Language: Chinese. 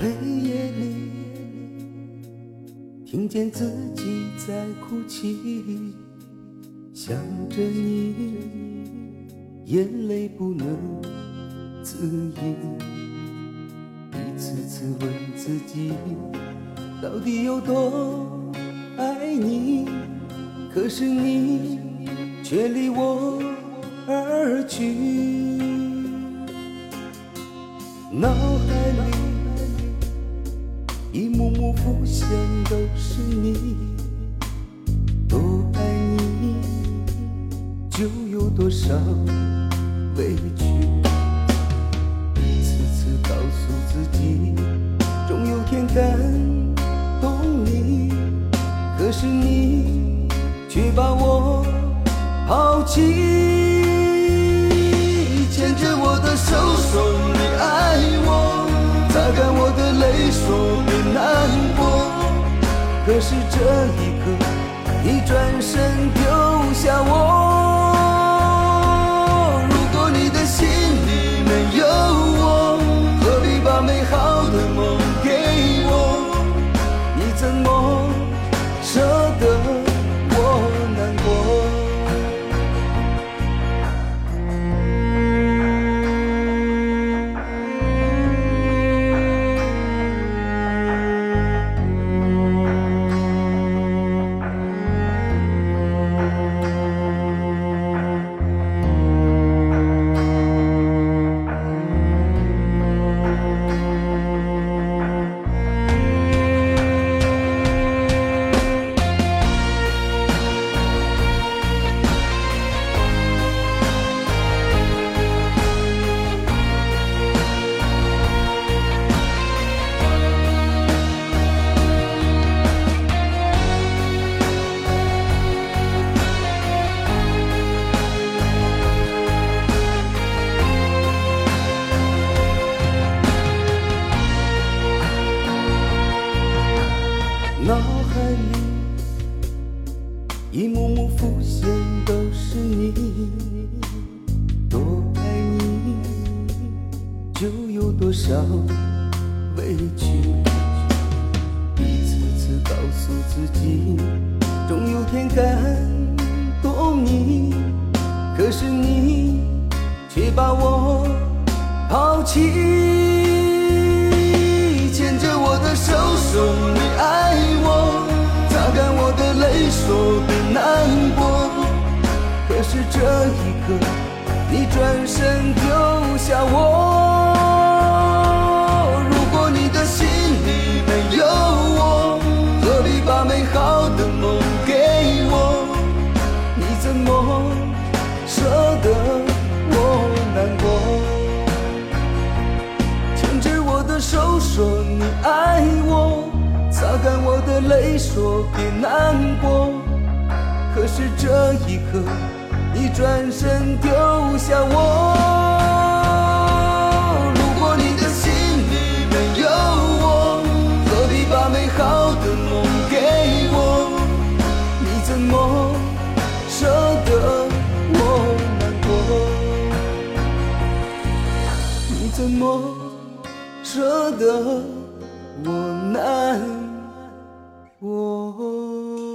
黑夜里，听见自己在哭泣，想着你，眼泪不能自已，一次次问自己，到底有多爱你？可是你却离我而去，那幕浮现都是你，多爱你就有多少委屈，一次次告诉自己，终有天感动你，可是你却把我抛弃，牵着我的手是这一刻，你转身丢下我。一幕幕浮现都是你，多爱你就有多少委屈，一次次告诉自己，终有天感动你，可是你却把我抛弃，牵着我的手说是这一刻，你转身丢下我。如果你的心里没有我，何必把美好的梦给我？你怎么舍得我难过？牵着我的手说你爱我。擦干我的泪，说别难过。可是这一刻，你转身丢下我。如果你的心里没有我，何必把美好的梦给我？你怎么舍得我难过？你怎么舍得我难？过。